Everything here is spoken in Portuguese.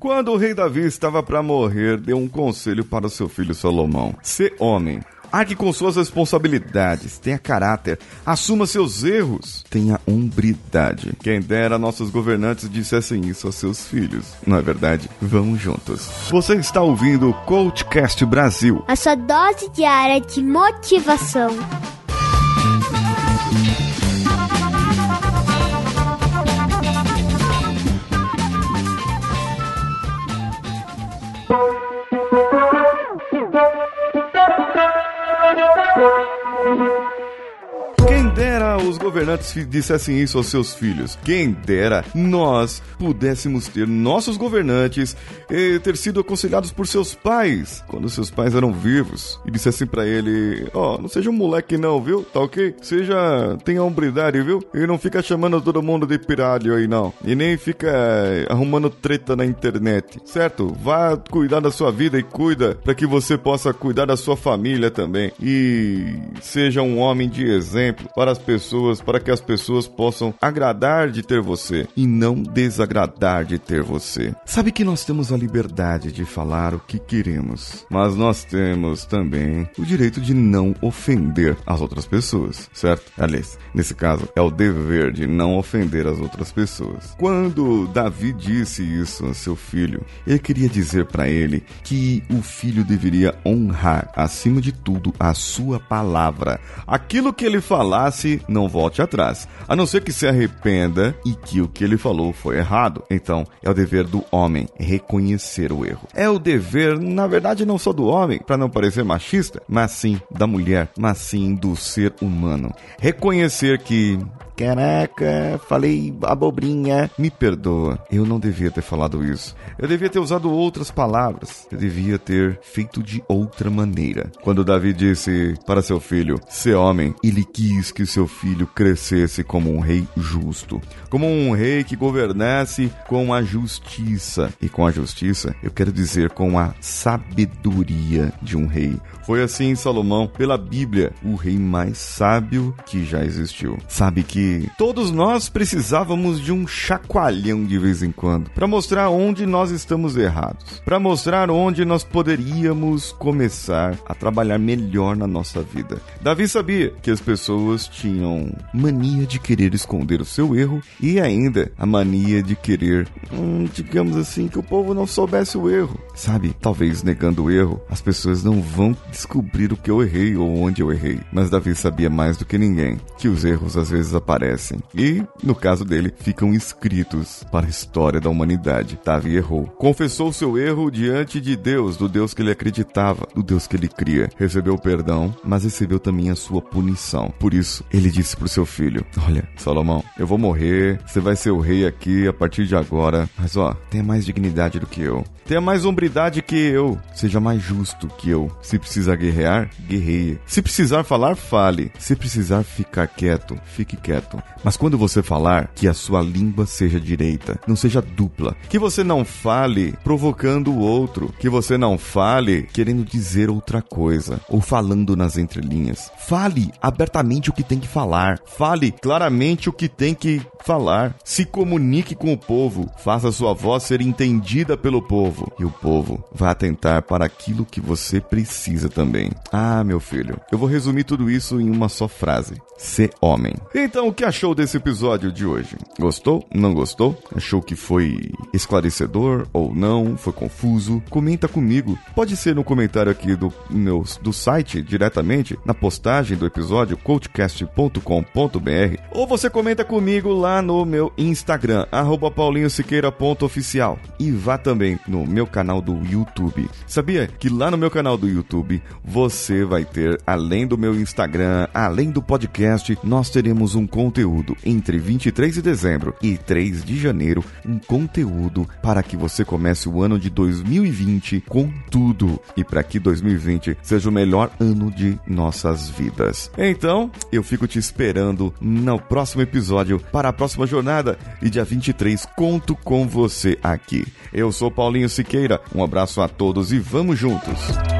Quando o rei Davi estava para morrer, deu um conselho para seu filho Salomão: "Se homem, Arque com suas responsabilidades, tenha caráter, assuma seus erros, tenha hombridade. Quem dera nossos governantes dissessem isso aos seus filhos. Não é verdade? Vamos juntos. Você está ouvindo o Coachcast Brasil. A sua dose diária de motivação. Os governantes dissessem isso aos seus filhos. Quem dera nós pudéssemos ter nossos governantes e ter sido aconselhados por seus pais quando seus pais eram vivos e dissessem para ele: Ó, oh, não seja um moleque não, viu? Tá ok? Seja. tenha hombridade, viu? E não fica chamando todo mundo de piralho aí não. E nem fica arrumando treta na internet, certo? Vá cuidar da sua vida e cuida para que você possa cuidar da sua família também. E seja um homem de exemplo para as pessoas para que as pessoas possam agradar de ter você e não desagradar de ter você. Sabe que nós temos a liberdade de falar o que queremos, mas nós temos também o direito de não ofender as outras pessoas, certo? Aliás, nesse caso, é o dever de não ofender as outras pessoas. Quando Davi disse isso a seu filho, ele queria dizer para ele que o filho deveria honrar, acima de tudo, a sua palavra. Aquilo que ele falasse não volte atrás, a não ser que se arrependa e que o que ele falou foi errado. Então, é o dever do homem reconhecer o erro. É o dever, na verdade, não só do homem, para não parecer machista, mas sim da mulher, mas sim do ser humano. Reconhecer que Caraca, falei abobrinha. Me perdoa, eu não devia ter falado isso. Eu devia ter usado outras palavras. Eu devia ter feito de outra maneira. Quando Davi disse para seu filho ser homem, ele quis que seu filho crescesse como um rei justo, como um rei que governasse com a justiça. E com a justiça, eu quero dizer com a sabedoria de um rei. Foi assim Salomão, pela Bíblia, o rei mais sábio que já existiu. Sabe que todos nós precisávamos de um chacoalhão de vez em quando para mostrar onde nós estamos errados, para mostrar onde nós poderíamos começar a trabalhar melhor na nossa vida. Davi sabia que as pessoas tinham mania de querer esconder o seu erro e ainda a mania de querer, hum, digamos assim, que o povo não soubesse o erro. Sabe, talvez negando o erro, as pessoas não vão descobrir o que eu errei ou onde eu errei. Mas Davi sabia mais do que ninguém que os erros às vezes aparecem aparecem. E, no caso dele, ficam escritos para a história da humanidade. Davi errou. Confessou seu erro diante de Deus, do Deus que ele acreditava, do Deus que ele cria. Recebeu perdão, mas recebeu também a sua punição. Por isso, ele disse para o seu filho: Olha, Salomão, eu vou morrer, você vai ser o rei aqui a partir de agora, mas ó, tenha mais dignidade do que eu. Tenha mais hombridade que eu. Seja mais justo que eu. Se precisar guerrear, guerreie. Se precisar falar, fale. Se precisar ficar quieto, fique quieto certo. Mas quando você falar, que a sua língua seja direita, não seja dupla. Que você não fale provocando o outro. Que você não fale querendo dizer outra coisa. Ou falando nas entrelinhas. Fale abertamente o que tem que falar. Fale claramente o que tem que falar. Se comunique com o povo. Faça sua voz ser entendida pelo povo. E o povo vai atentar para aquilo que você precisa também. Ah, meu filho, eu vou resumir tudo isso em uma só frase: ser homem. Então, o que achou desse episódio de hoje? Gostou? Não gostou? Achou que foi esclarecedor ou não? Foi confuso? Comenta comigo. Pode ser no comentário aqui do meu do site diretamente na postagem do episódio coachcast.com.br ou você comenta comigo lá no meu Instagram paulinhosiqueira.oficial e vá também no meu canal do YouTube. Sabia que lá no meu canal do YouTube você vai ter além do meu Instagram, além do podcast, nós teremos um conteúdo entre 23 de dezembro e 3 de janeiro, um conteúdo para que você comece o ano de 2020 com tudo e para que 2020 seja o melhor ano de nossas vidas. Então, eu fico te esperando no próximo episódio para a próxima jornada e dia 23 conto com você aqui. Eu sou Paulinho Siqueira, um abraço a todos e vamos juntos!